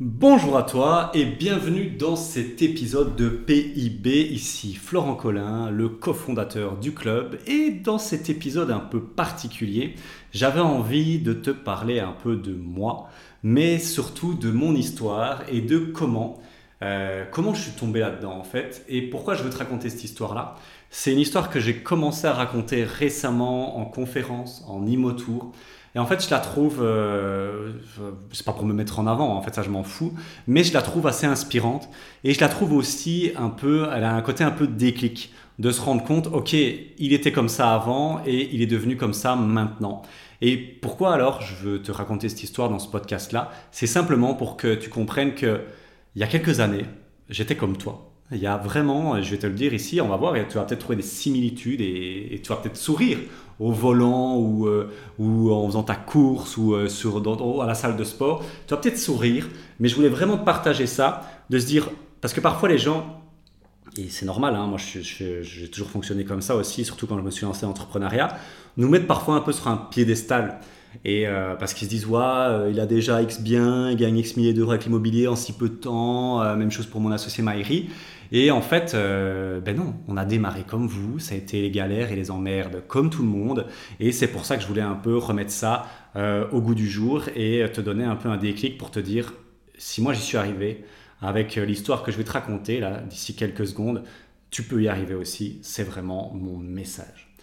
Bonjour à toi et bienvenue dans cet épisode de PIB. Ici Florent Collin, le cofondateur du club. Et dans cet épisode un peu particulier, j'avais envie de te parler un peu de moi, mais surtout de mon histoire et de comment, euh, comment je suis tombé là-dedans en fait. Et pourquoi je veux te raconter cette histoire-là C'est une histoire que j'ai commencé à raconter récemment en conférence, en Imotour. Et en fait, je la trouve, euh, c'est pas pour me mettre en avant, en fait, ça je m'en fous, mais je la trouve assez inspirante. Et je la trouve aussi un peu, elle a un côté un peu déclic, de se rendre compte, ok, il était comme ça avant et il est devenu comme ça maintenant. Et pourquoi alors je veux te raconter cette histoire dans ce podcast-là? C'est simplement pour que tu comprennes que il y a quelques années, j'étais comme toi. Il y a vraiment, je vais te le dire ici, on va voir, et tu vas peut-être trouver des similitudes et, tu vas peut-être sourire au volant ou, euh, ou en faisant ta course ou euh, à la salle de sport. Tu vas peut-être sourire, mais je voulais vraiment partager ça, de se dire, parce que parfois les gens, et c'est normal, hein, moi j'ai toujours fonctionné comme ça aussi, surtout quand je me suis lancé en entrepreneuriat, nous mettent parfois un peu sur un piédestal. Et euh, parce qu'ils se disent, ouais, il a déjà X bien, il gagne X milliers d'euros avec l'immobilier en si peu de temps, même chose pour mon associé Maïri. Et en fait, euh, ben non, on a démarré comme vous, ça a été les galères et les emmerdes comme tout le monde. Et c'est pour ça que je voulais un peu remettre ça euh, au goût du jour et te donner un peu un déclic pour te dire, si moi j'y suis arrivé, avec l'histoire que je vais te raconter là d'ici quelques secondes, tu peux y arriver aussi. C'est vraiment mon message.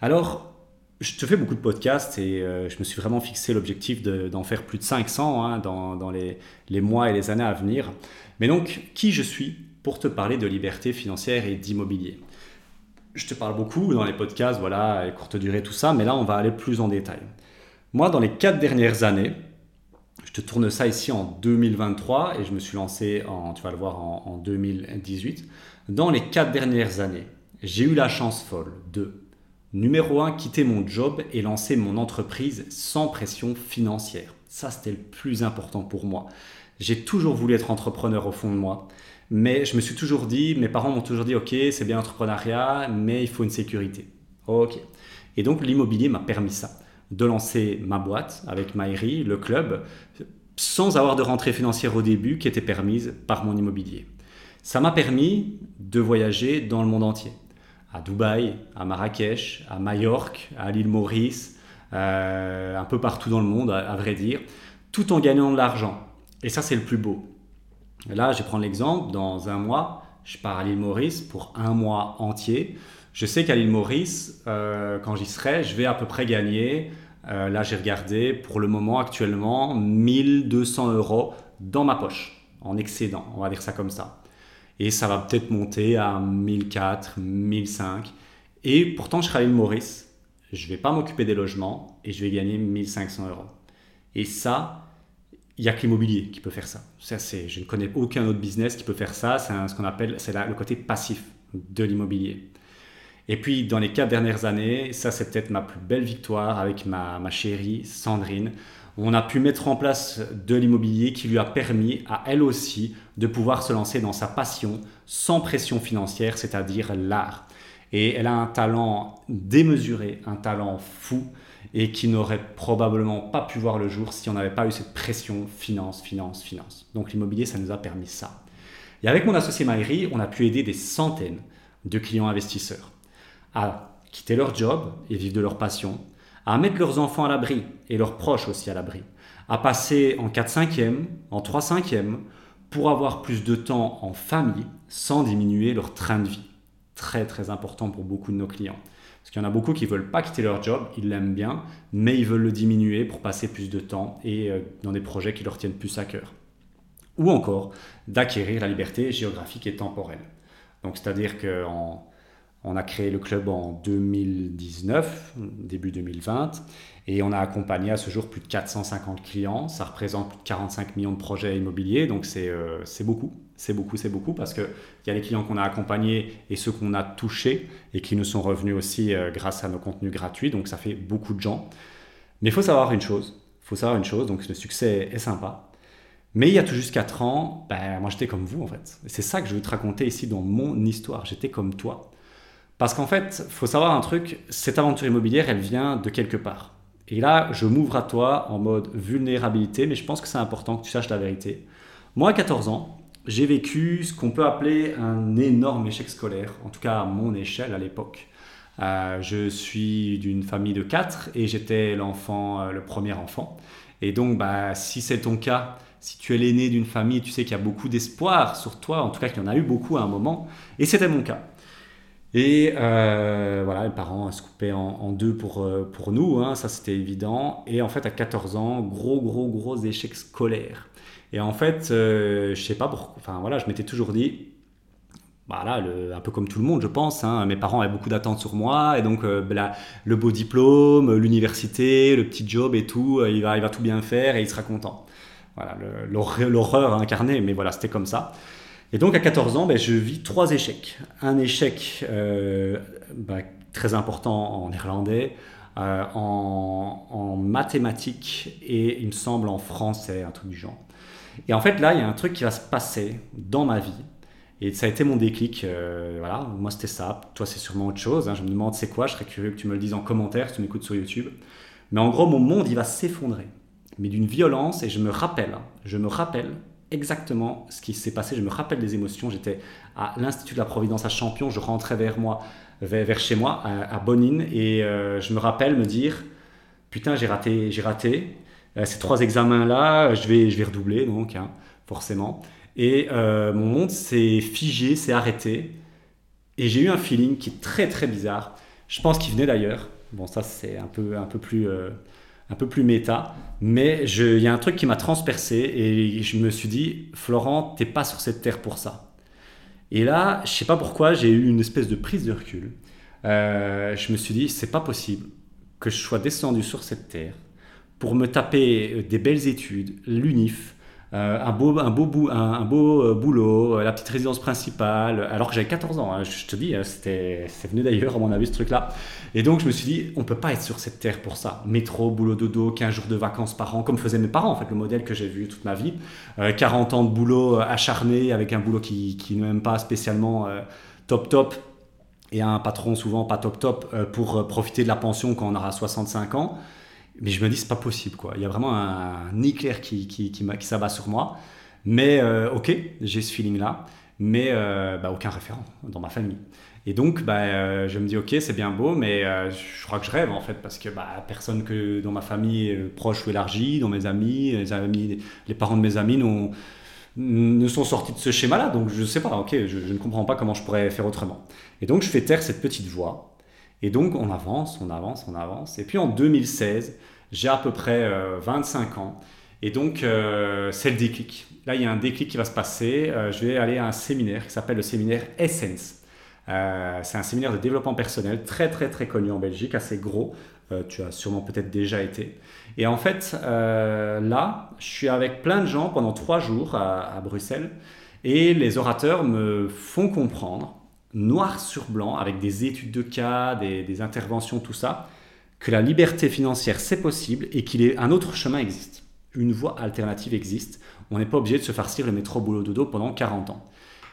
Alors, je te fais beaucoup de podcasts et euh, je me suis vraiment fixé l'objectif d'en faire plus de 500 hein, dans, les, mois et les années à venir. Mais donc, qui je suis pour te parler de liberté financière et d'immobilier. Je te parle beaucoup dans les podcasts, voilà, courte durée, tout ça, mais là, on va aller plus en détail. Moi, dans les quatre dernières années, je te tourne ça ici en 2023 et je me suis lancé, en, tu vas le voir, en, en 2018. Dans les quatre dernières années, j'ai eu la chance folle de, numéro 1, quitter mon job et lancer mon entreprise sans pression financière. Ça, c'était le plus important pour moi. J'ai toujours voulu être entrepreneur au fond de moi. Mais je me suis toujours dit, mes parents m'ont toujours dit, ok, c'est bien l'entrepreneuriat, mais il faut une sécurité. Ok. Et donc l'immobilier m'a permis ça, de lancer ma boîte avec Maïri, le club, sans avoir de rentrée financière au début qui était permise par mon immobilier. Ça m'a permis de voyager dans le monde entier, à Dubaï, à Marrakech, à Majorque, à l'île Maurice, euh, un peu partout dans le monde, à vrai dire, tout en gagnant de l'argent. Et ça, c'est le plus beau. Là, je prendre l'exemple, dans un mois, je pars à l'île Maurice pour un mois entier. Je sais qu'à l'île Maurice, euh, quand j'y serai, je vais à peu près gagner, euh, là j'ai regardé, pour le moment actuellement, 1200 euros dans ma poche, en excédent, on va dire ça comme ça. Et ça va peut-être monter à 1004, 1005. Et pourtant, je serai à l'île Maurice, je ne vais pas m'occuper des logements et je vais gagner 1500 euros. Et ça, il n'y a que l'immobilier qui peut faire ça. je ne connais aucun autre business qui peut faire ça. C'est ce qu'on appelle c'est le côté passif de l'immobilier. Et puis, dans les quatre dernières années, ça, c'est peut-être ma plus belle victoire avec ma, ma chérie Sandrine. On a pu mettre en place de l'immobilier qui lui a permis à elle aussi de pouvoir se lancer dans sa passion sans pression financière, c'est-à-dire l'art. Et elle a un talent démesuré, un talent fou et qui n'aurait probablement pas pu voir le jour si on n'avait pas eu cette pression finance, finance, finance. Donc l'immobilier, ça nous a permis ça. Et avec mon associé Maïri, on a pu aider des centaines de clients investisseurs à quitter leur job et vivre de leur passion, à mettre leurs enfants à l'abri et leurs proches aussi à l'abri, à passer en 4-5e, en 3-5e, pour avoir plus de temps en famille sans diminuer leur train de vie. Très très important pour beaucoup de nos clients. Parce qu'il y en a beaucoup qui ne veulent pas quitter leur job, ils l'aiment bien, mais ils veulent le diminuer pour passer plus de temps et euh, dans des projets qui leur tiennent plus à cœur. Ou encore d'acquérir la liberté géographique et temporelle. Donc c'est-à-dire qu'on on a créé le club en 2019, début 2020, et on a accompagné à ce jour plus de 450 clients. Ça représente plus de 45 millions de projets immobiliers, donc c'est euh, beaucoup c'est beaucoup, c'est beaucoup, parce qu'il y a les clients qu'on a accompagnés et ceux qu'on a touchés et qui nous sont revenus aussi euh, grâce à nos contenus gratuits, donc ça fait beaucoup de gens. Mais il faut savoir une chose, faut savoir une chose, donc le succès est sympa, mais il y a tout juste 4 ans, ben, moi j'étais comme vous en fait. C'est ça que je veux te raconter ici dans mon histoire, j'étais comme toi. Parce qu'en fait, il faut savoir un truc, cette aventure immobilière, elle vient de quelque part. Et là, je m'ouvre à toi en mode vulnérabilité, mais je pense que c'est important que tu saches la vérité. Moi, à 14 ans, j'ai vécu ce qu'on peut appeler un énorme échec scolaire, en tout cas à mon échelle à l'époque. Euh, je suis d'une famille de quatre et j'étais l'enfant, euh, le premier enfant. Et donc, bah, si c'est ton cas, si tu es l'aîné d'une famille, tu sais qu'il y a beaucoup d'espoir sur toi, en tout cas qu'il y en a eu beaucoup à un moment, et c'était mon cas. Et euh, voilà, les parents se coupaient en, deux pour, pour nous, hein, ça c'était évident. Et en fait, à 14 ans, gros, gros, gros échec scolaire. Et en fait, je sais pas pourquoi, enfin voilà, je m'étais toujours dit, voilà, bah un peu comme tout le monde, je pense. Hein. Mes parents avaient beaucoup d'attentes sur moi, et donc euh, bah, le beau diplôme, l'université, le petit job et tout, euh, il, va, il va tout bien faire et il sera content. Voilà, l'horreur incarnée, mais voilà, c'était comme ça. Et donc à 14 ans, ben, je vis trois échecs. Un échec euh, bah, très important en néerlandais, en, en, mathématiques et il me semble en français, un truc du genre. Et en fait là, il y a un truc qui va se passer dans ma vie et ça a été mon déclic. Euh, voilà, moi c'était ça. Toi c'est sûrement autre chose. Hein. Je me demande c'est quoi? Je serais curieux que tu me le dises en commentaire si tu m'écoutes sur YouTube. Mais en gros, mon monde il va s'effondrer, mais d'une violence. Et je me rappelle, hein, je me rappelle exactement ce qui s'est passé. Je me rappelle des émotions. J'étais à l'Institut de la Providence à Champion. Je rentrais vers moi, vers, chez moi, à, Bonine, et euh, je me rappelle me dire putain j'ai raté, j'ai raté. Euh, ces trois examens là, je vais, je vais redoubler donc hein, forcément. Et euh, mon monde s'est figé, s'est arrêté. Et j'ai eu un feeling qui est très très bizarre. Je pense qu'il venait d'ailleurs. Bon, ça c'est un peu, un, peu plus, un peu plus méta. Mais il y a un truc qui m'a transpercé et je me suis dit, Florent, t'es pas sur cette terre pour ça. Et là, je sais pas pourquoi, j'ai eu une espèce de prise de recul. Euh, je me suis dit, c'est pas possible que je sois descendu sur cette terre pour me taper des belles études, l'UNIF, euh, un beau, un beau, un, beau euh, boulot, euh, la petite résidence principale, alors que j'avais 14 ans, hein, je te dis, c'était, c'est venu d'ailleurs à mon avis ce truc-là. Et donc je me suis dit, on peut pas être sur cette terre pour ça. Métro, boulot, dodo, 15 jours de vacances par an, comme faisaient mes parents, en fait, le modèle que j'ai vu toute ma vie. 40 ans de boulot acharné, avec un boulot qui, qui même pas spécialement top top, et un patron souvent pas top top pour profiter de la pension quand on aura 65 ans. Mais je me dis, c'est pas possible, quoi. Il y a vraiment un, éclair qui, qui, qui, qui s'abat sur moi. Mais euh, ok, j'ai ce feeling-là, mais euh, bah, aucun référent dans ma famille. Et donc, bah, euh, je me dis, ok, c'est bien beau, mais je crois que je rêve en fait, parce que bah, personne que dans ma famille proche ou élargie, dans mes amis, les, amis, les parents de mes amis ne sont sortis de ce schéma-là. Donc, je sais pas, ok, je ne comprends pas comment je pourrais faire autrement. Et donc, je fais taire cette petite voix et donc on avance, on avance, on avance. Et puis en 2016, j'ai à peu près 25 euh, ans. Et donc euh, c'est le déclic. Là, il y a un déclic qui va se passer. Euh, je vais aller à un séminaire qui s'appelle le séminaire Essence. c'est un séminaire de développement personnel très très très connu en Belgique, assez gros. tu as sûrement peut-être déjà été. Et en fait, là, je suis avec plein de gens pendant trois jours à Bruxelles. Et les orateurs me font comprendre noir sur blanc, avec des études de cas, des, interventions, tout ça, que la liberté financière, c'est possible et qu'il est un autre chemin existe. Une voie alternative existe. On n'est pas obligé de se farcir le métro boulot dodo pendant 40 ans.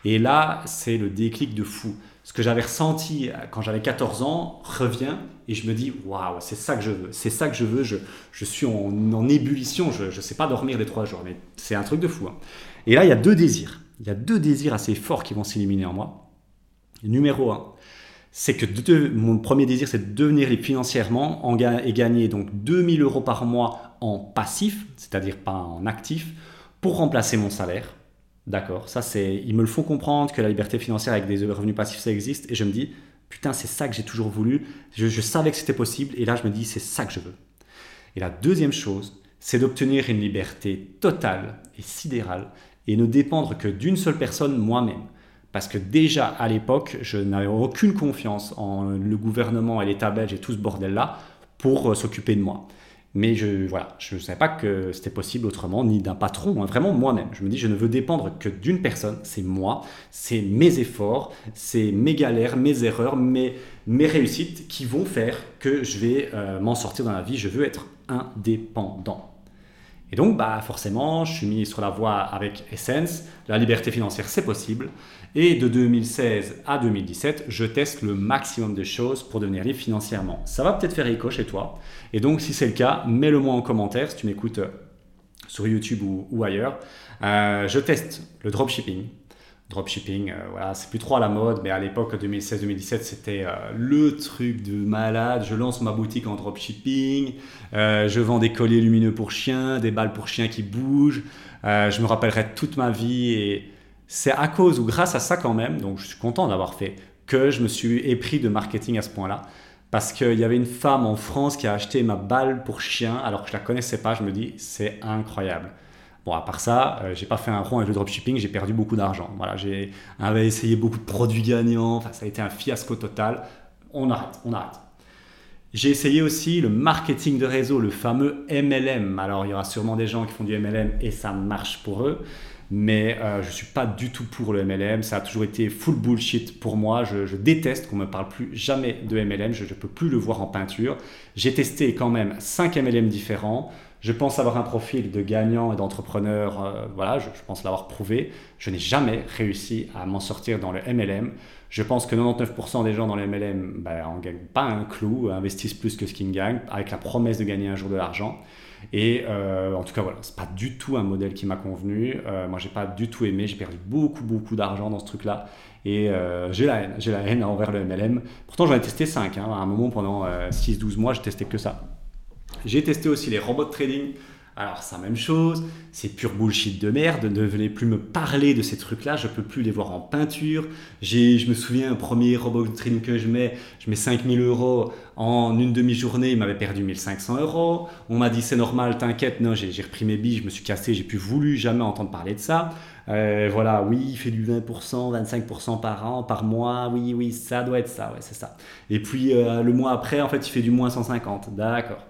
Et là, c'est le déclic de fou. Ce que j'avais ressenti quand j'avais 14 ans revient et je me dis waouh, c'est ça que je veux, c'est ça que je veux. Je, suis en, ébullition, je ne sais pas dormir les trois jours, mais c'est un truc de fou. Hein. Et là, il y a deux désirs. Il y a deux désirs assez forts qui vont s'éliminer en moi. Numéro un, c'est que mon premier désir, c'est de devenir financièrement et gagner donc 2000 euros par mois en passif, c'est-à-dire pas en actif, pour remplacer mon salaire. D'accord, ça c'est, ils me le font comprendre que la liberté financière avec des revenus passifs ça existe, et je me dis putain c'est ça que j'ai toujours voulu. Je, je savais que c'était possible, et là je me dis c'est ça que je veux. Et la deuxième chose, c'est d'obtenir une liberté totale et sidérale et ne dépendre que d'une seule personne, moi-même. Parce que déjà à l'époque, je n'avais aucune confiance en le gouvernement et l'État belge et tout ce bordel-là pour euh, s'occuper de moi. Mais je voilà, je ne savais pas que c'était possible autrement, ni d'un patron, hein, vraiment moi-même. Je me dis, je ne veux dépendre que d'une personne, c'est moi, c'est mes efforts, c'est mes galères, mes erreurs, mes, mes réussites qui vont faire que je vais euh, m'en sortir dans la vie. Je veux être indépendant. Et donc, bah, forcément, je suis mis sur la voie avec Essence. La liberté financière, c'est possible. Et de 2016 à 2017, je teste le maximum de choses pour devenir libre financièrement. Ça va peut-être faire écho chez toi. Et donc, si c'est le cas, mets-le moi en commentaire si tu m'écoutes euh, sur YouTube ou, ailleurs. Euh, je teste le dropshipping. Dropshipping, euh, voilà, c'est plus trop à la mode, mais à l'époque 2016-2017, c'était le truc de malade. Je lance ma boutique en dropshipping, je vends des colliers lumineux pour chiens, des balles pour chiens qui bougent. je me rappellerai toute ma vie et c'est à cause ou grâce à ça quand même, donc je suis content d'avoir fait, que je me suis épris de marketing à ce point-là. Parce qu'il y avait une femme en France qui a acheté ma balle pour chien alors que je la connaissais pas. Je me dis, c'est incroyable. Bon, à part ça, euh, j'ai pas fait un rond avec le dropshipping, j'ai perdu beaucoup d'argent. Voilà, j'ai essayé beaucoup de produits gagnants, ça a été un fiasco total. On arrête, on arrête. J'ai essayé aussi le marketing de réseau, le fameux MLM. Alors, il y aura sûrement des gens qui font du MLM et ça marche pour eux mais euh, je ne suis pas du tout pour le MLM. Ça a toujours été full bullshit pour moi. Je, déteste qu'on me parle plus jamais de MLM. Je ne peux plus le voir en peinture. J'ai testé quand même 5 MLM différents. Je pense avoir un profil de gagnant et d'entrepreneur. Euh, voilà, je, pense l'avoir prouvé. Je n'ai jamais réussi à m'en sortir dans le MLM. Je pense que 99% des gens dans le MLM ben, en gagnent pas un clou, investissent plus que ce qu'ils gagnent, avec la promesse de gagner un jour de l'argent. Et euh, en tout cas, voilà, c'est pas du tout un modèle qui m'a convenu. Euh, moi, j'ai pas du tout aimé. J'ai perdu beaucoup, beaucoup d'argent dans ce truc-là. Et euh, j'ai la haine. J'ai la haine envers le MLM. Pourtant, j'en ai testé 5. Hein. À un moment, pendant 6-12 mois, j'ai testé que ça. J'ai testé aussi les robots de trading. Alors, c'est la même chose, c'est pur bullshit de merde, ne venez plus me parler de ces trucs-là, je peux plus les voir en peinture. Je me souviens, un premier robot trading que je mets, je mets 5000 euros en une demi-journée, il m'avait perdu 1500 euros. On m'a dit c'est normal, t'inquiète, non, j'ai repris mes billes, je me suis cassé, j'ai plus voulu jamais entendre parler de ça. Euh, voilà, oui, il fait du 20%, 25% par an, par mois, oui, oui, ça doit être ça, ouais, c'est ça. Et puis euh, le mois après, en fait, il fait du moins 150, d'accord.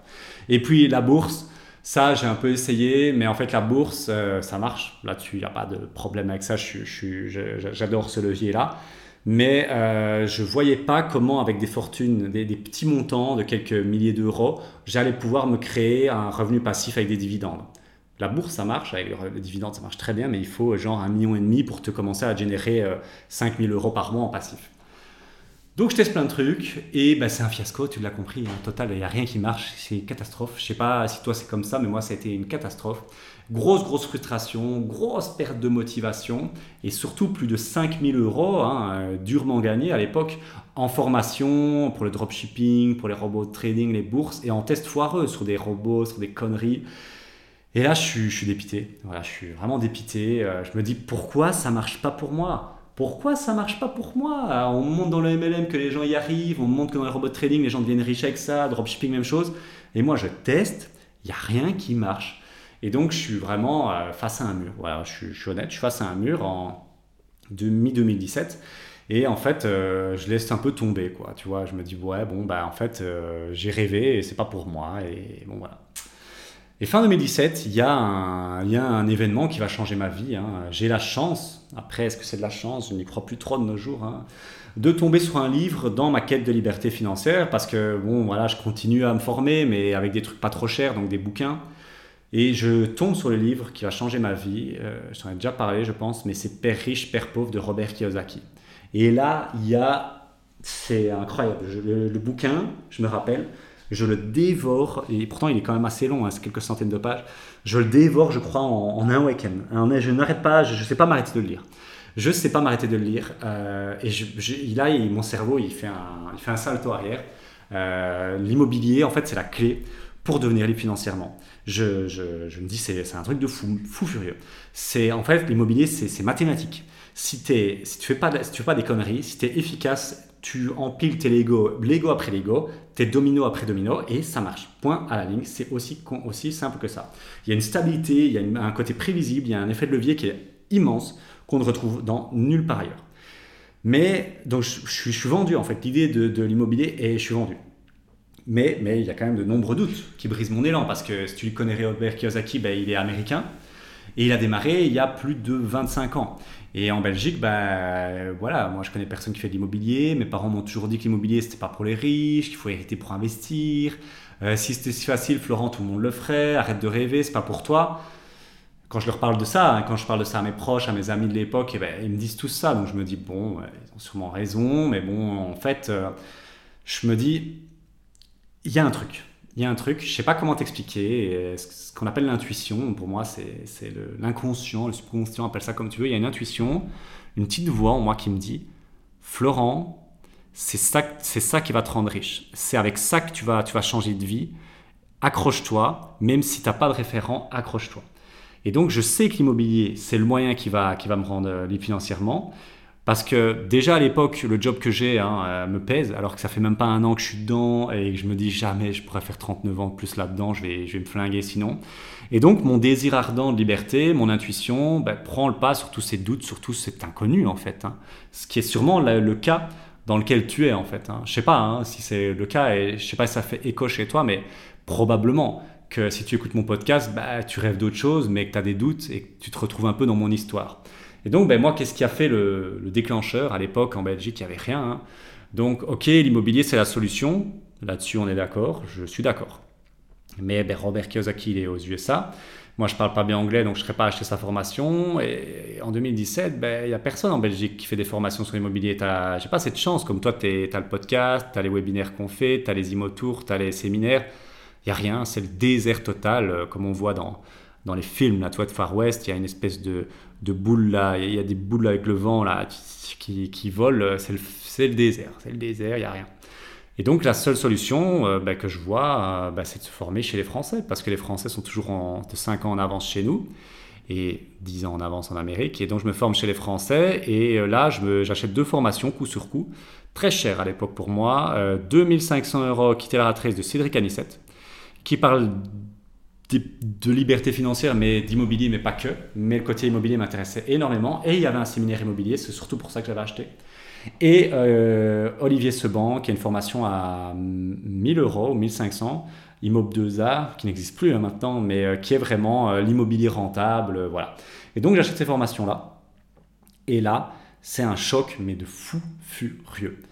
Et puis la bourse, ça, j'ai un peu essayé, mais en fait, la bourse, euh, ça marche. Là-dessus, il n'y a pas de problème avec ça. J'adore ce levier-là. Mais euh, je ne voyais pas comment, avec des fortunes, des, petits montants de quelques milliers d'euros, j'allais pouvoir me créer un revenu passif avec des dividendes. La bourse, ça marche, les dividendes, ça marche très bien, mais il faut genre un million et demi pour te commencer à générer 5000 euh, euros par mois en passif. Donc je teste plein de trucs et bah, c'est un fiasco, tu l'as compris, en total, il n'y a rien qui marche, c'est une catastrophe. Je sais pas si toi c'est comme ça, mais moi ça a été une catastrophe. Grosse, grosse frustration, grosse perte de motivation et surtout plus de 5000 euros hein, euh, durement gagnés à l'époque en formation pour le dropshipping, pour les robots de trading, les bourses et en test foireux sur des robots, sur des conneries. Et là, je suis, je suis dépité. Voilà, je suis vraiment dépité. Euh, je me dis pourquoi ça marche pas pour moi? Pourquoi ça marche pas pour moi? On montre dans le MLM que les gens y arrivent, on montre que dans les robots trading, les gens deviennent riches avec ça, dropshipping, même chose. Et moi, je teste, il n'y a rien qui marche. Et donc, je suis vraiment euh, face à un mur. Voilà, je, suis honnête, je suis face à un mur en mi-2017. Et en fait, euh, je laisse un peu tomber, quoi. Tu vois, je me dis, ouais, bon, bah, en fait, euh, j'ai rêvé et c'est pas pour moi. Et bon, voilà. Et fin 2017, il y, a un, événement qui va changer ma vie. Hein. J'ai la chance, après est-ce que c'est de la chance, je n'y crois plus trop de nos jours, hein, de tomber sur un livre dans ma quête de liberté financière parce que bon voilà, je continue à me former mais avec des trucs pas trop chers, donc des bouquins. Et je tombe sur le livre qui va changer ma vie. Euh, je t'en ai déjà parlé, je pense, mais c'est Père riche, Père pauvre de Robert Kiyosaki. Et là, il y a, c'est incroyable. le, bouquin, je me rappelle, je le dévore, et pourtant il est quand même assez long, hein, c'est quelques centaines de pages, je le dévore, je crois, en, un week-end. Je n'arrête pas, je ne sais pas m'arrêter de le lire. Je ne sais pas m'arrêter de le lire, euh, et là, mon cerveau, il fait un, salto arrière. Euh, l'immobilier, en fait, c'est la clé pour devenir libre financièrement. Je, me dis, c'est un truc de fou, fou furieux. C'est En fait, l'immobilier, c'est mathématique. Si, tu ne fais pas des conneries, si tu es efficace, tu empiles tes Lego, Lego après Lego, tes dominos après domino, et ça marche. Point à la ligne, c'est aussi, simple que ça. Il y a une stabilité, il y a un côté prévisible, il y a un effet de levier qui est immense, qu'on ne retrouve dans nulle part ailleurs. Mais donc je, suis vendu en fait, l'idée de, l'immobilier et je suis vendu. Mais, mais il y a quand même de nombreux doutes qui brisent mon élan parce que si tu connais Robert Kiyosaki, ben, il est américain et il a démarré il y a plus de 25 ans. Et en Belgique, bah, voilà, moi je connais personne qui fait de l'immobilier. Mes parents m'ont toujours dit que l'immobilier c'était pas pour les riches, qu'il faut hériter pour investir. Euh, si c'était si facile, Florent, tout le monde le ferait. Arrête de rêver, c'est pas pour toi. Quand je leur parle de ça, hein, quand je parle de ça à mes proches, à mes amis de l'époque, eh ben, ils me disent tout ça. Donc je me dis, bon, ils ont sûrement raison, mais bon, en fait, euh, je me dis, il y a un truc. Il y a un truc, je sais pas comment t'expliquer, ce qu'on appelle l'intuition, pour moi c'est l'inconscient, le subconscient, appelle ça comme tu veux, il y a une intuition, une petite voix en moi qui me dit, Florent, c'est ça, ça qui va te rendre riche, c'est avec ça que tu vas, tu vas changer de vie, accroche-toi, même si tu n'as pas de référent, accroche-toi. Et donc je sais que l'immobilier, c'est le moyen qui va, qui va me rendre euh, libre financièrement, parce que déjà à l'époque, le job que j'ai hein, euh, me pèse, alors que ça fait même pas un an que je suis dedans et que je me dis jamais je pourrais faire 39 ans de plus là-dedans, je vais, je vais me flinguer sinon. Et donc mon désir ardent de liberté, mon intuition, ben, prend le pas sur tous ces doutes, sur tout cet inconnu en fait. Hein. Ce qui est sûrement le, cas dans lequel tu es en fait. Hein. Je sais pas hein, si c'est le cas et je sais pas si ça fait écho chez toi, mais probablement que si tu écoutes mon podcast, bah, tu rêves d'autre chose, mais que tu as des doutes et que tu te retrouves un peu dans mon histoire. Et donc, ben, moi, qu'est-ce qui a fait le, décllencheur À l'époque, en Belgique, il n'y avait rien. Hein. Donc, ok, l'immobilier, c'est la solution. Là-dessus, on est d'accord. Je suis d'accord. Mais ben, Robert Kiyosaki, il est aux USA. Moi, je ne parle pas bien anglais, donc je ne serais pas acheté sa formation. Et en 2017, ben, il n'y a personne en Belgique qui fait des formations sur l'immobilier. Je n'ai pas cette chance. Comme toi, tu as le podcast, tu as les webinaires qu'on fait, tu as les imotours, tu as les séminaires. Il n'y a rien. C'est le désert total, euh, comme on voit dans, dans les films, la toi, de Far West. Il y a une espèce de, de boules là, il y a des boules avec le vent là qui, qui volent, c'est le, le, désert, c'est le désert, il n'y a rien. Et donc la seule solution euh, bah, que je vois, euh, bah, c'est de se former chez les Français, parce que les Français sont toujours en, de 5 ans en avance chez nous, et 10 ans en avance en Amérique, et donc je me forme chez les Français, et euh, là j'achète deux formations coup sur coup, très cher à l'époque pour moi, 2500 euros quitter la ratrice de Cédric Anissette, qui parle de liberté financière, mais d'immobilier, mais pas que. Mais le côté immobilier m'intéressait énormément. Et il y avait un séminaire immobilier, c'est surtout pour ça que j'avais acheté. Et euh, Olivier Seban, qui a une formation à 1000 euros ou 1500, Immob 2A, qui n'existe plus hein, maintenant, mais euh, qui est vraiment euh, l'immobilier rentable. voilà. Et donc j'achète ces formations-là. Et là, c'est un choc, mais de fou furieux.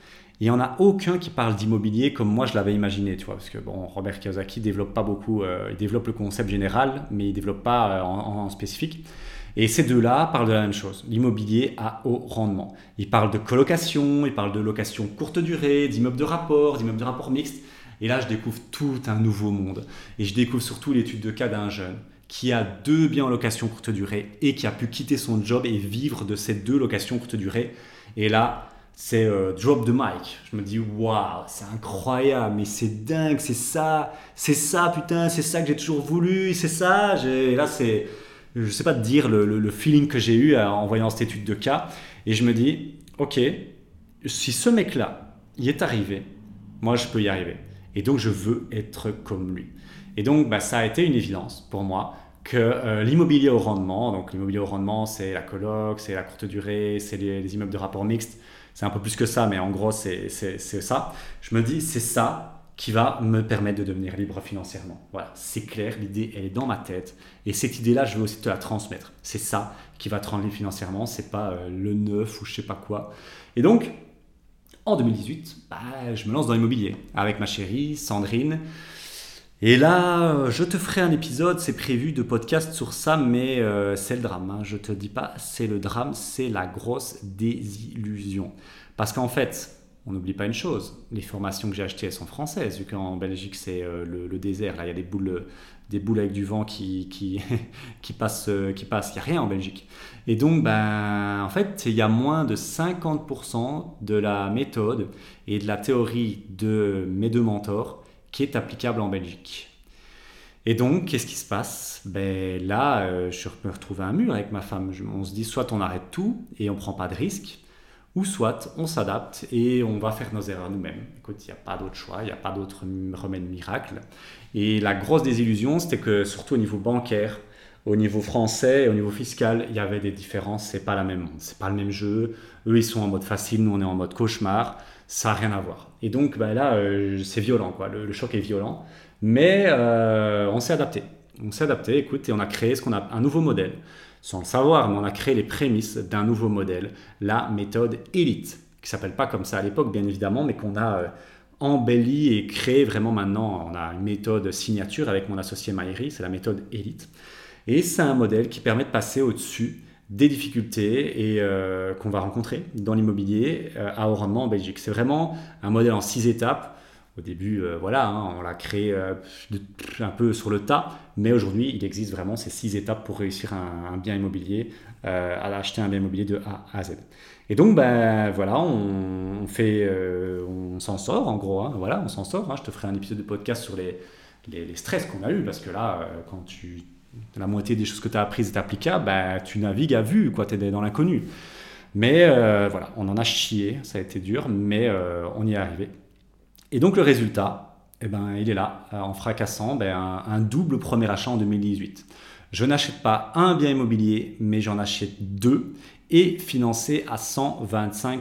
Il n'y en a aucun qui parle d'immobilier comme moi je l'avais imaginé, parce que bon, Robert Kiyosaki développe pas beaucoup, euh, il développe le concept général, mais il développe pas euh, en, spécifique. Et ces deux-là parlent de la même chose, l'immobilier à haut rendement. Ils parlent de colocation, ils parlent de location courte durée, d'immeubles de rapport, d'immeubles de rapport mixte. Et là, je découvre tout un nouveau monde. Et je découvre surtout l'étude de cas d'un jeune qui a deux biens en location courte durée et qui a pu quitter son job et vivre de ces deux locations courte durée. Et là, c'est euh, Drop the Mic. Je me dis, waouh, c'est incroyable, mais c'est dingue, c'est ça, c'est ça, putain, c'est ça que j'ai toujours voulu, c'est ça. Et là, c'est, je sais pas te dire le, feeling que j'ai eu en voyant cette étude de cas. Et je me dis, ok, si ce mec-là, il est arrivé, moi, je peux y arriver. Et donc, je veux être comme lui. Et donc, bah, ça a été une évidence pour moi que euh, l'immobilier au rendement, donc l'immobilier au rendement, c'est la coloc, c'est la courte durée, c'est les immeubles de rapport mixte, c'est un peu plus que ça, mais en gros, c'est ça. Je me dis, c'est ça qui va me permettre de devenir libre financièrement. Voilà, c'est clair, l'idée, elle est dans ma tête. Et cette idée-là, je veux aussi te la transmettre. C'est ça qui va te rendre libre financièrement, c'est pas euh, le neuf ou je sais pas quoi. Et donc, en 2018, bah, je me lance dans l'immobilier avec ma chérie Sandrine. Et là, je te ferai un épisode, c'est prévu de podcast sur ça, mais euh, c'est le drame. Hein. Je te dis pas, c'est le drame, c'est la grosse désillusion. Parce qu'en fait, on n'oublie pas une chose, les formations que j'ai achetées, elles sont françaises, vu qu'en Belgique, c'est euh, le, désert. Là, il y a des boules, des boules avec du vent qui, qui, qui passent. Euh, qui passent. Il n'y a rien en Belgique. Et donc, ben, en fait, il y a moins de 50% de la méthode et de la théorie de mes deux mentors qui est applicable en Belgique. Et donc, qu'est-ce qui se passe? Ben, Là, euh, je me retrouve à un mur avec ma femme. on se dit soit on arrête tout et on ne prend pas de risque, ou soit on s'adapte et on va faire nos erreurs nous-mêmes. Écoute, il n'y a pas d'autre choix, il n'y a pas d'autre remède miracle. Et la grosse désillusion, c'était que surtout au niveau bancaire, au niveau français au niveau fiscal, il y avait des différences. C'est pas la même, c'est pas le même jeu. Eux, ils sont en mode facile, nous, on est en mode cauchemar ça n'a rien à voir. Et donc bah, là, euh, c'est violent, quoi. Le, choc est violent. Mais euh, on s'est adapté. On s'est adapté, écoute, et on a créé ce qu'on a un nouveau modèle. Sans le savoir, mais on a créé les prémices d'un nouveau modèle, la méthode Elite, qui s'appelle pas comme ça à l'époque, bien évidemment, mais qu'on a euh, embelli et créé vraiment maintenant. On a une méthode signature avec mon associé Maïri, c'est la méthode Elite. Et c'est un modèle qui permet de passer au-dessus des difficultés et euh, qu'on va rencontrer dans l'immobilier euh, à haut rendement en Belgique. C'est vraiment un modèle en six étapes Au début, euh, voilà, hein, on l'a créé un peu sur le tas, mais aujourd'hui, il existe vraiment ces six étapes pour réussir un, bien immobilier, à acheter un bien immobilier de A à Z. Et donc, ben voilà, on, fait, on s'en sort en gros, hein, voilà, on s'en sort. Je te ferai un épisode de podcast sur les, les, stress qu'on a eu, parce que là, quand tu la moitié des choses que tu as apprises est applicable, ben, tu navigues à vue, quoi, tu es dans l'inconnu. Mais voilà, on en a chié, ça a été dur, mais on y est arrivé. Et donc le résultat, eh ben, il est là, euh, en fracassant ben, un, double premier achat en 2018. Je n'achète pas un bien immobilier, mais j'en achète deux et financé à 125%.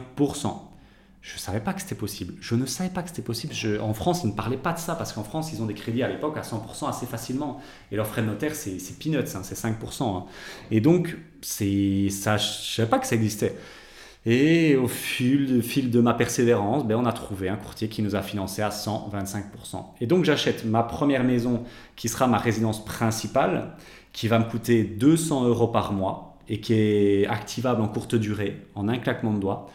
Je ne savais pas que c'était possible. Je ne savais pas que c'était possible. en France, ils ne parlaient pas de ça parce qu'en France, ils ont des crédits à l'époque à 100% assez facilement. Et leur frais de notaire, c'est peanuts, hein, c'est 5%. Hein. Et donc, ça, je ne savais pas que ça existait. Et au fil, fil de ma persévérance, ben, on a trouvé un courtier qui nous a financé à 125%. Et donc j'achète ma première maison qui sera ma résidence principale, qui va me coûter 200 euros par mois et qui est activable en courte durée, en un claquement de doigts,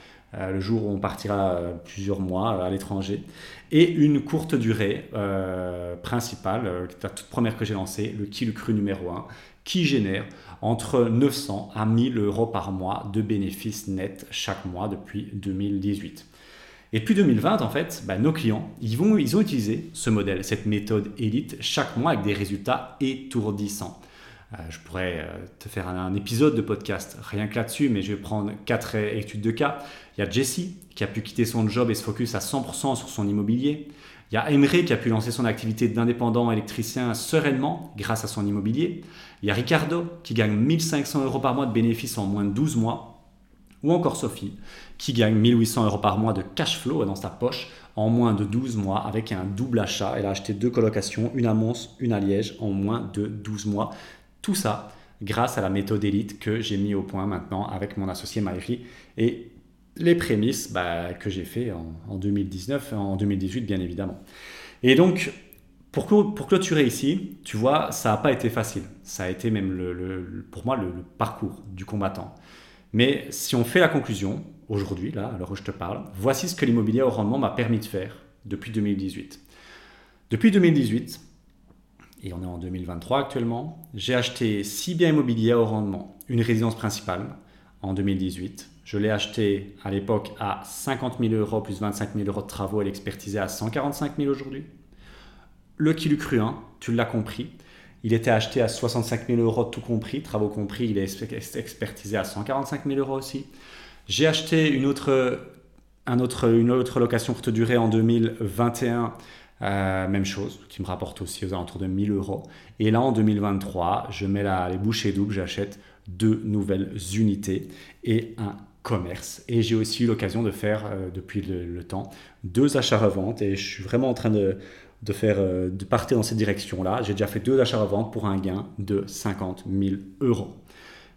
le jour où on partira euh, plusieurs mois à l'étranger. Et une courte durée euh, principale, la toute première que j'ai lancée, le kill cru numéro 1, qui génère entre 900 à 1000 euros par mois de bénéfices nets chaque mois depuis 2018. Et depuis 2020, en fait, bah, nos clients, ils, ils ont utilisé ce modèle, cette méthode élite, chaque mois avec des résultats étourdissants. Euh, je pourrais euh, te faire un, épisode de podcast rien que là-dessus, mais je vais prendre quatre études de cas. Il y a Jesse qui a pu quitter son job et se focus à 100% sur son immobilier. Il y a Emery qui a pu lancer son activité d'indépendant électricien sereinement grâce à son immobilier. Il y a Ricardo qui gagne 1500 euros par mois de bénéfices en moins de 12 mois. Ou encore Sophie qui gagne 1800 euros par mois de cash flow dans sa poche en moins de 12 mois avec un double achat. Elle a acheté deux colocations, une à Mons, une à Liège en moins de 12 mois. Tout ça grâce à la méthode élite que j'ai mis au point maintenant avec mon associé Maïri et les prémices bah, que j'ai fait en, 2019, en 2018 bien évidemment. Et donc, pour, clôturer ici, tu vois, ça n'a pas été facile. Ça a été même le, pour moi le, parcours du combattant. Mais si on fait la conclusion, aujourd'hui, là, alors je te parle, voici ce que l'immobilier au rendement m'a permis de faire depuis 2018. Depuis 2018, et on est en 2023 actuellement, j'ai acheté 6 biens immobiliers au rendement, une résidence principale en 2018, je l'ai acheté à l'époque à 50 000 euros plus 25 000 euros de travaux. Elle expertisé à 145 000 aujourd'hui. Le Kilu Cru 1, tu l'as compris, il était acheté à 65 000 euros tout compris, travaux compris, il est expertisé à 145 000 euros aussi. J'ai acheté une autre, un autre, une autre location courte durée en 2021, euh, même chose, qui me rapporte aussi aux alentours de 1000 euros. Et là, en 2023, je mets la, les bouchées doubles, j'achète deux nouvelles unités et un commerce. Et j'ai aussi eu l'occasion de faire, euh, depuis le, temps, deux achats-reventes. Et je suis vraiment en train de, de faire, euh, de partir dans cette direction-là. J'ai déjà fait deux achats-reventes pour un gain de 50 000 euros.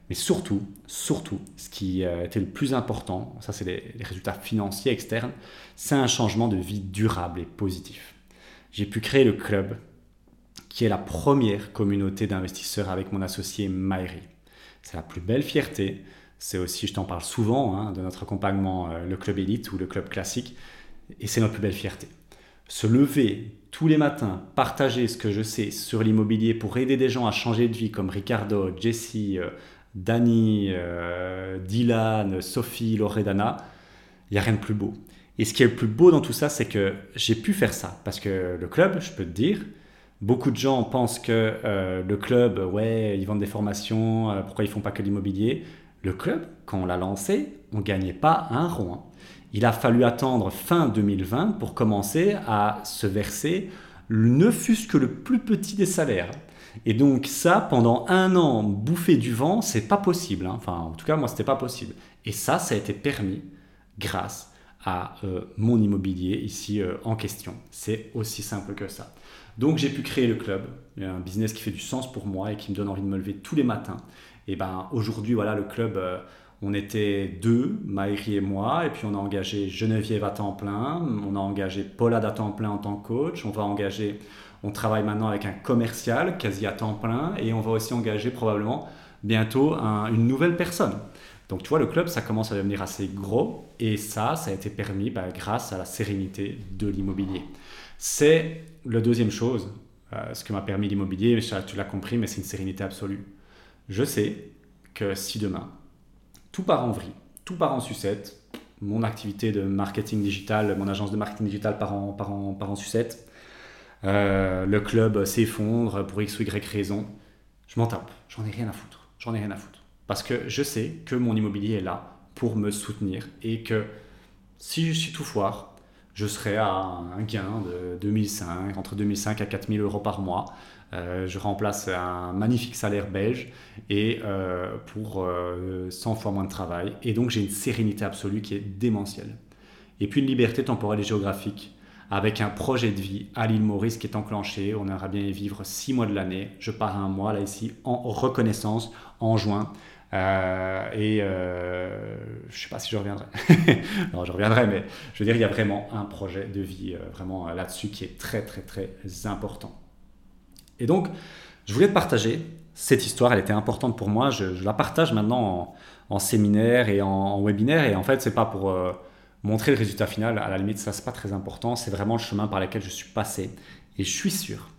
Mais surtout, surtout, ce qui été le plus important, ça c'est les résultats financiers externes, c'est un changement de vie durable et positif. J'ai pu créer le club, qui est la première communauté d'investisseurs avec mon associé Maïri. C'est la plus belle fierté, c'est aussi, je t'en parle souvent, hein, de notre accompagnement, euh, le club élite ou le club classique, et c'est notre plus belle fierté. Se lever tous les matins, partager ce que je sais sur l'immobilier pour aider des gens à changer de vie, comme Ricardo, Jesse, euh, Dani, euh, Dylan, Sophie, Loredana, il n'y a rien de plus beau. Et ce qui est le plus beau dans tout ça, c'est que j'ai pu faire ça. Parce que le club, je peux te dire, beaucoup de gens pensent que le club, ouais, ils vendent des formations, pourquoi ils font pas que l'immobilier? Le club, quand on l'a lancé, on gagnait pas un rond. Hein. Il a fallu attendre fin 2020 pour commencer à se verser ne fût-ce que le plus petit des salaires. Et donc ça, pendant un an, bouffer du vent, c'est pas possible. Hein. Enfin, en tout cas, moi, c'était pas possible. Et ça, ça a été permis grâce à euh, mon immobilier ici euh, en question. C'est aussi simple que ça. Donc j'ai pu créer le club, un business qui fait du sens pour moi et qui me donne envie de me lever tous les matins et ben aujourd'hui, voilà, le club, euh, on était deux, Maïri et moi, et puis on a engagé Geneviève à temps plein, on a engagé Paulade à temps plein en tant que coach, on va engager, on travaille maintenant avec un commercial quasi à temps plein, et on va aussi engager probablement bientôt une nouvelle personne. Donc tu vois, le club, ça commence à devenir assez gros, et ça, ça a été permis bah, grâce à la sérénité de l'immobilier. C'est la deuxième chose, euh, ce que m'a permis l'immobilier, tu l'as compris, mais c'est une sérénité absolue. Je sais que si demain, tout part en vrille, tout part en sucette, mon activité de marketing digital, mon agence de marketing digital part en, part en, part en sucette, euh, le club s'effondre pour X ou Y raison, je m'en tape, j'en ai rien à foutre, j'en ai rien à foutre. Parce que je sais que mon immobilier est là pour me soutenir et que si je suis tout foire, je serai à un gain de 2005, entre 2005 à 4000 euros par mois. Euh, je remplace un magnifique salaire belge et euh, pour 100 fois moins de travail. Et donc j'ai une sérénité absolue qui est démentielle. Et puis une liberté temporelle et géographique avec un projet de vie à l'île Maurice qui est enclenché. On aimerait bien y vivre six mois de l'année. Je pars un mois là ici en reconnaissance en juin. Euh, et euh, je ne sais pas si je reviendrai. non, je reviendrai, mais je veux dire, il y a vraiment un projet de vie euh, vraiment là-dessus qui est très, très, très important. Et donc, je voulais te partager cette histoire. Elle était importante pour moi. Je, la partage maintenant en, séminaire et en, webinaire. Et en fait, c'est pas pour montrer le résultat final, à la limite, ça, c'est pas très important. C'est vraiment le chemin par lequel je suis passé. Et je suis sûr,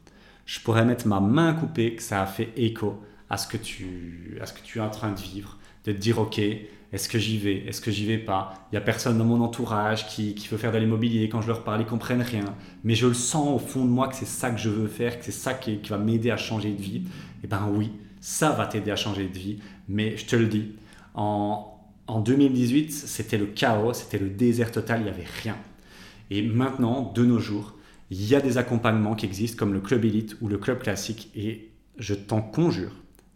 je pourrais mettre ma main coupée que ça a fait écho à ce que tu, à ce que tu es en train de vivre. De te dire, OK, est-ce que j'y vais Est-ce que j'y vais pas? Il n'y a personne dans mon entourage qui, qui veut faire de l'immobilier. Quand je leur parle, ils comprennent rien. Mais je le sens au fond de moi que c'est ça que je veux faire, que c'est ça qui, qui va m'aider à changer de vie. Eh bien oui, ça va t'aider à changer de vie. Mais je te le dis, en, en 2018, c'était le chaos, c'était le désert total, il n'y avait rien. Et maintenant, de nos jours, il y a des accompagnements qui existent comme le club élite ou le club classique et je t'en conjure,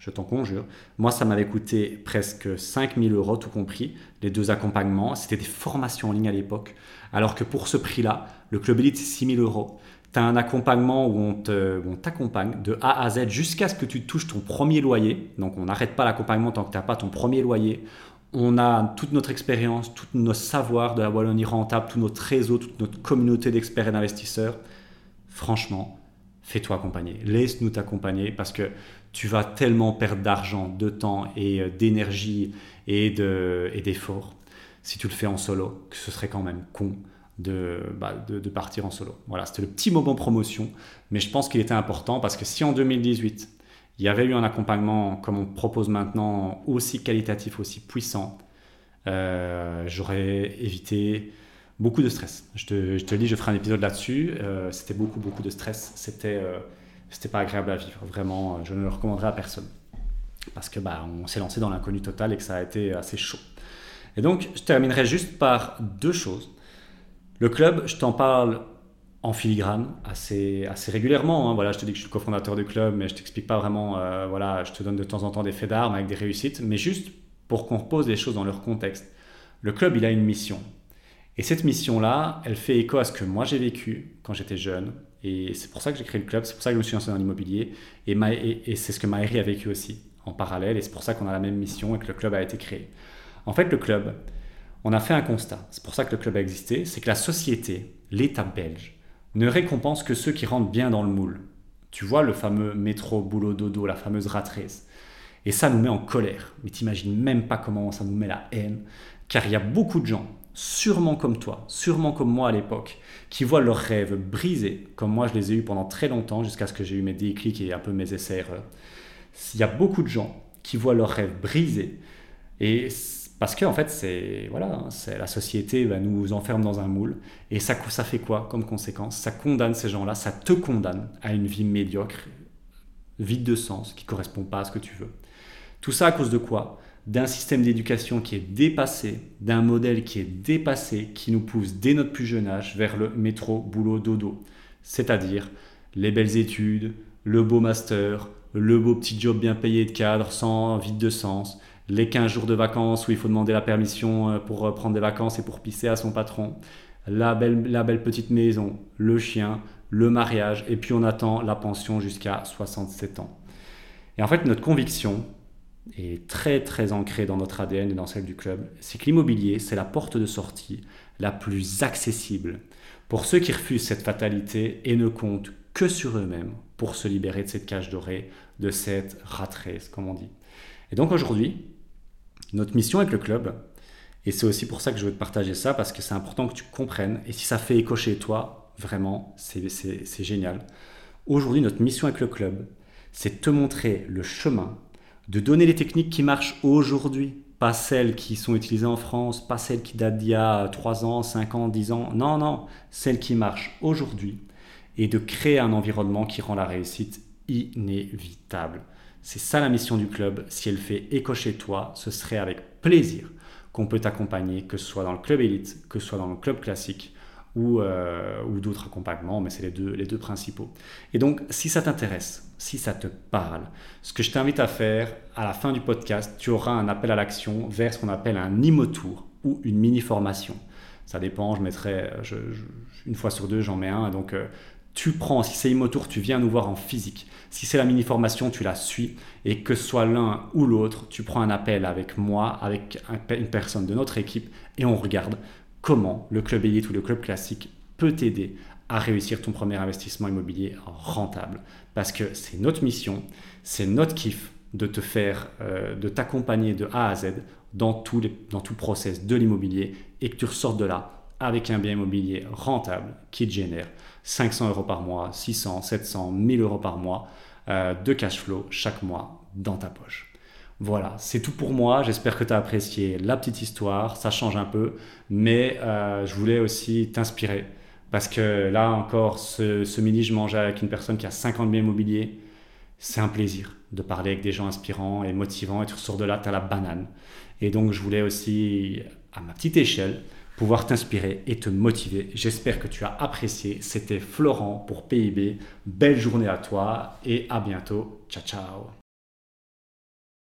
je t'en conjure. Moi, ça m'avait coûté presque 5000 euros, tout compris, les deux accompagnements. C'était des formations en ligne à l'époque. Alors que pour ce prix-là, le club élite, c'est 6000 euros. Tu as un accompagnement où on t'accompagne de A à Z jusqu'à ce que tu touches ton premier loyer. Donc, on n'arrête pas l'accompagnement tant que tu n'as pas ton premier loyer on a toute notre expérience, tous nos savoirs de la Wallonie rentable, tout notre réseau, toute notre communauté d'experts et d'investisseurs. Franchement, fais-toi accompagner. Laisse-nous t'accompagner parce que tu vas tellement perdre d'argent, de temps et euh, d'énergie et d'efforts si tu le fais en solo que ce serait quand même con bah, de, de partir en solo. Voilà, c'était le petit moment promotion, mais je pense qu'il était important parce que si en 2018, il y avait eu un accompagnement comme on propose maintenant, aussi qualitatif, aussi puissant, euh, j'aurais évité beaucoup de stress. Je te, je te, dis, je ferai un épisode là-dessus. Euh, c'était beaucoup, beaucoup de stress. C'était, c'était pas agréable à vivre. Vraiment, je ne le recommanderais à personne. Parce que bah, on s'est lancé dans l'inconnu total et que ça a été assez chaud. Et donc, je terminerai juste par deux choses. Le club, je t'en parle en filigrane assez, assez régulièrement. Hein. Voilà, je te dis que je suis le cofondateur du club, mais je t'explique pas vraiment. Euh, voilà, je te donne de temps en temps des faits d'armes avec des réussites, mais juste pour qu'on repose les choses dans leur contexte. Le club, il a une mission. Et cette mission-là, elle fait écho à ce que moi j'ai vécu quand j'étais jeune. Et c'est pour ça que j'ai créé le club, c'est pour ça que je me suis lancé dans l'immobilier. Et, c'est ce que Maëri a vécu aussi en parallèle. Et c'est pour ça qu'on a la même mission et que le club a été créé. En fait, le club, on a fait un constat. C'est pour ça que le club a existé. C'est que la société, l'État belge, ne récompense que ceux qui rentrent bien dans le moule. Tu vois le fameux métro boulot dodo, la fameuse rat Et ça nous met en colère. Mais t'imagines même pas comment ça nous met la haine. Car il y a beaucoup de gens, sûrement comme toi, sûrement comme moi à l'époque, qui voient leurs rêves brisés, comme moi je les ai eus pendant très longtemps, jusqu'à ce que j'ai eu mes déclics et un peu mes essais erreurs. Il y a beaucoup de gens qui voient leurs rêves brisés. Et parce que en fait, c'est voilà, c'est la société bah, nous enferme dans un moule et ça, ça fait quoi comme conséquence? Ça condamne ces gens-là, ça te condamne à une vie médiocre, vide de sens, qui correspond pas à ce que tu veux. Tout ça à cause de quoi? D'un système d'éducation qui est dépassé, d'un modèle qui est dépassé, qui nous pousse dès notre plus jeune âge vers le métro boulot dodo, c'est-à-dire les belles études, le beau master, le beau petit job bien payé de cadre sans vide de sens les 15 jours de vacances où il faut demander la permission euh, pour euh, prendre des vacances et pour pisser à son patron, la belle, la belle petite maison, le chien, le mariage, et puis on attend la pension jusqu'à 67 ans. Et en fait, notre conviction est très très ancrée dans notre ADN et dans celle du club, c'est que l'immobilier, c'est la porte de sortie la plus accessible pour ceux qui refusent cette fatalité et ne comptent que sur eux-mêmes pour se libérer de cette cage dorée, de cette rat comme on dit. Et donc aujourd'hui, notre mission avec le club, et c'est aussi pour ça que je veux te partager ça, parce que c'est important que tu comprennes, et si ça fait écho chez toi, vraiment, c'est génial. Aujourd'hui, notre mission avec le club, c'est te montrer le chemin, de donner les techniques qui marchent aujourd'hui, pas celles qui sont utilisées en France, pas celles qui datent d'il y a 3 ans, 5 ans, 10 ans. Non, non, celles qui marchent aujourd'hui et de créer un environnement qui rend la réussite inévitable. C'est ça la mission du club. Si elle fait écho chez toi, ce serait avec plaisir qu'on peut t'accompagner, que ce soit dans le club élite, que ce soit dans le club classique ou, euh, ou d'autres accompagnements, mais c'est les deux, principaux. Et donc, si ça t'intéresse, si ça te parle, ce que je t'invite à faire à la fin du podcast, tu auras un appel à l'action vers ce qu'on appelle un IMO-tour ou une mini-formation. Ça dépend, je mettrai, une fois sur deux, j'en mets un. Donc, euh, tu prends, si c'est Imotour, tu viens nous voir en physique. Si c'est la mini-formation, tu la suis. Et que ce soit l'un ou l'autre, tu prends un appel avec moi, avec une personne de notre équipe, et on regarde comment le club élite ou le club classique peut t'aider à réussir ton premier investissement immobilier rentable. Parce que c'est notre mission, c'est notre kiff de te faire, euh, de t'accompagner de A à Z dans tout, le process de l'immobilier et que tu ressortes de là avec un bien immobilier rentable qui te génère 500 euros par mois, 600, 700, 1000 euros par mois euh, de cash flow chaque mois dans ta poche. Voilà, c'est tout pour moi. J'espère que tu as apprécié la petite histoire. Ça change un peu, mais euh, je voulais aussi t'inspirer. Parce que là encore, ce, midi, je mangeais avec une personne qui a 50 biens immobiliers. C'est un plaisir de parler avec des gens inspirants et motivants. Et tu ressors de là, tu as la banane. Et donc, je voulais aussi, à ma petite échelle, pouvoir t'inspirer et te motiver. J'espère que tu as apprécié. C'était Florent pour PIB. Belle journée à toi et à bientôt. Ciao ciao.